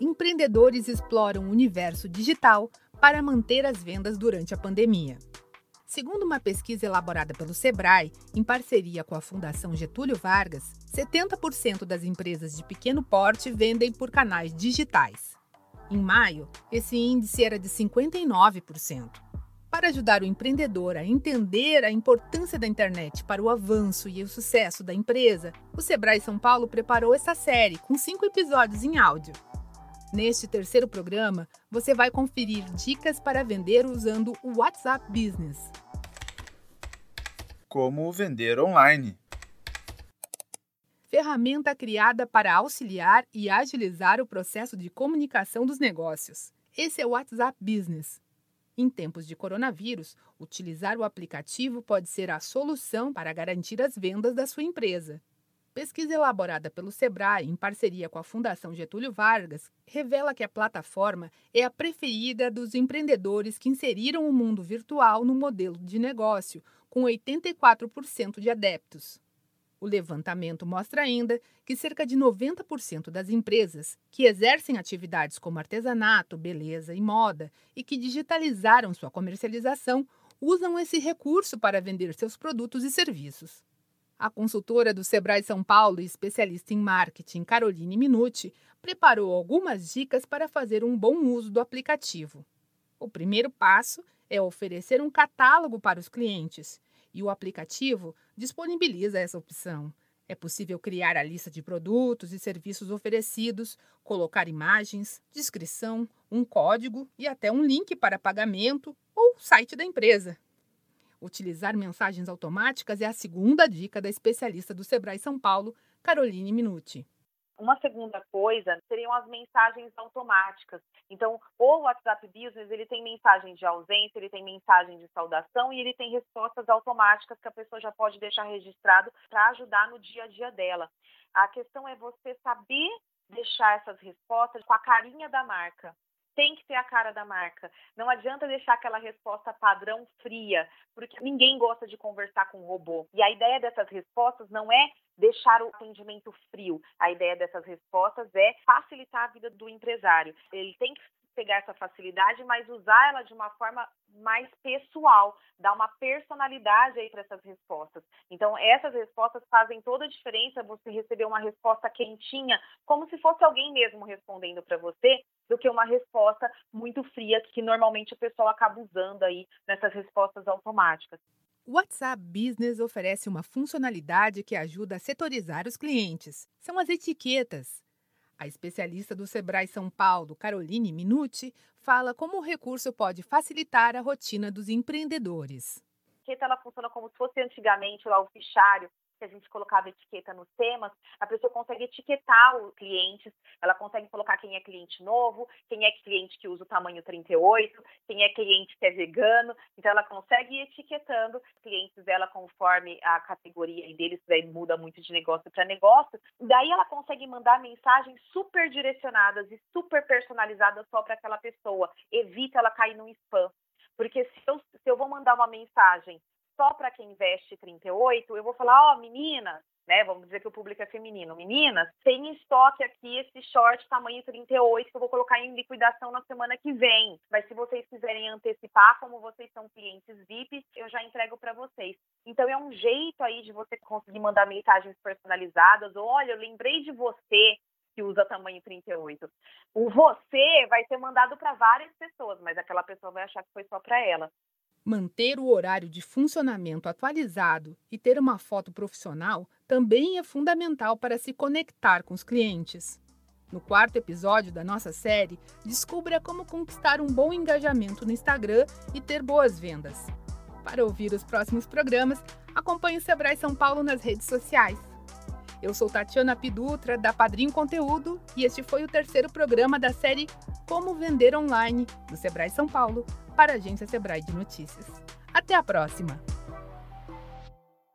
empreendedores exploram o universo digital para manter as vendas durante a pandemia. Segundo uma pesquisa elaborada pelo Sebrae, em parceria com a Fundação Getúlio Vargas, 70% das empresas de pequeno porte vendem por canais digitais. Em maio, esse índice era de 59%. Para ajudar o empreendedor a entender a importância da internet para o avanço e o sucesso da empresa, o Sebrae São Paulo preparou essa série com cinco episódios em áudio. Neste terceiro programa, você vai conferir dicas para vender usando o WhatsApp Business. Como vender online. Ferramenta criada para auxiliar e agilizar o processo de comunicação dos negócios. Esse é o WhatsApp Business. Em tempos de coronavírus, utilizar o aplicativo pode ser a solução para garantir as vendas da sua empresa. Pesquisa elaborada pelo Sebrae em parceria com a Fundação Getúlio Vargas revela que a plataforma é a preferida dos empreendedores que inseriram o mundo virtual no modelo de negócio, com 84% de adeptos. O levantamento mostra ainda que cerca de 90% das empresas que exercem atividades como artesanato, beleza e moda e que digitalizaram sua comercialização usam esse recurso para vender seus produtos e serviços. A consultora do Sebrae São Paulo e especialista em marketing, Caroline Minuti, preparou algumas dicas para fazer um bom uso do aplicativo. O primeiro passo é oferecer um catálogo para os clientes, e o aplicativo disponibiliza essa opção. É possível criar a lista de produtos e serviços oferecidos, colocar imagens, descrição, um código e até um link para pagamento ou site da empresa. Utilizar mensagens automáticas é a segunda dica da especialista do Sebrae São Paulo, Caroline Minuti. Uma segunda coisa seriam as mensagens automáticas. Então, o WhatsApp Business, ele tem mensagem de ausência, ele tem mensagem de saudação e ele tem respostas automáticas que a pessoa já pode deixar registrado para ajudar no dia a dia dela. A questão é você saber deixar essas respostas com a carinha da marca tem que ter a cara da marca. Não adianta deixar aquela resposta padrão fria, porque ninguém gosta de conversar com um robô. E a ideia dessas respostas não é deixar o atendimento frio. A ideia dessas respostas é facilitar a vida do empresário. Ele tem que pegar essa facilidade, mas usar ela de uma forma mais pessoal, dar uma personalidade aí para essas respostas. Então, essas respostas fazem toda a diferença você receber uma resposta quentinha, como se fosse alguém mesmo respondendo para você, do que uma resposta muito fria que normalmente o pessoal acaba usando aí nessas respostas automáticas. O WhatsApp Business oferece uma funcionalidade que ajuda a setorizar os clientes. São as etiquetas. A especialista do Sebrae São Paulo, Caroline Minuti, fala como o recurso pode facilitar a rotina dos empreendedores. A ela funciona como se fosse antigamente lá o fichário que a gente colocava etiqueta nos temas, a pessoa consegue etiquetar os clientes, ela consegue colocar quem é cliente novo, quem é cliente que usa o tamanho 38, quem é cliente que é vegano, então ela consegue ir etiquetando clientes dela conforme a categoria deles, daí muda muito de negócio para negócio, daí ela consegue mandar mensagens super direcionadas e super personalizadas só para aquela pessoa, evita ela cair no spam. Porque se eu, se eu vou mandar uma mensagem só para quem veste 38, eu vou falar, ó, oh, meninas, né? Vamos dizer que o público é feminino. Meninas, tem em estoque aqui esse short tamanho 38 que eu vou colocar em liquidação na semana que vem. Mas se vocês quiserem antecipar, como vocês são clientes VIP, eu já entrego para vocês. Então é um jeito aí de você conseguir mandar mensagens personalizadas. Olha, eu lembrei de você que usa tamanho 38. O você vai ser mandado para várias pessoas, mas aquela pessoa vai achar que foi só para ela. Manter o horário de funcionamento atualizado e ter uma foto profissional também é fundamental para se conectar com os clientes. No quarto episódio da nossa série, descubra como conquistar um bom engajamento no Instagram e ter boas vendas. Para ouvir os próximos programas, acompanhe o Sebrae São Paulo nas redes sociais. Eu sou Tatiana Pidutra, da Padrinho Conteúdo, e este foi o terceiro programa da série Como Vender Online, do Sebrae São Paulo, para a agência Sebrae de Notícias. Até a próxima!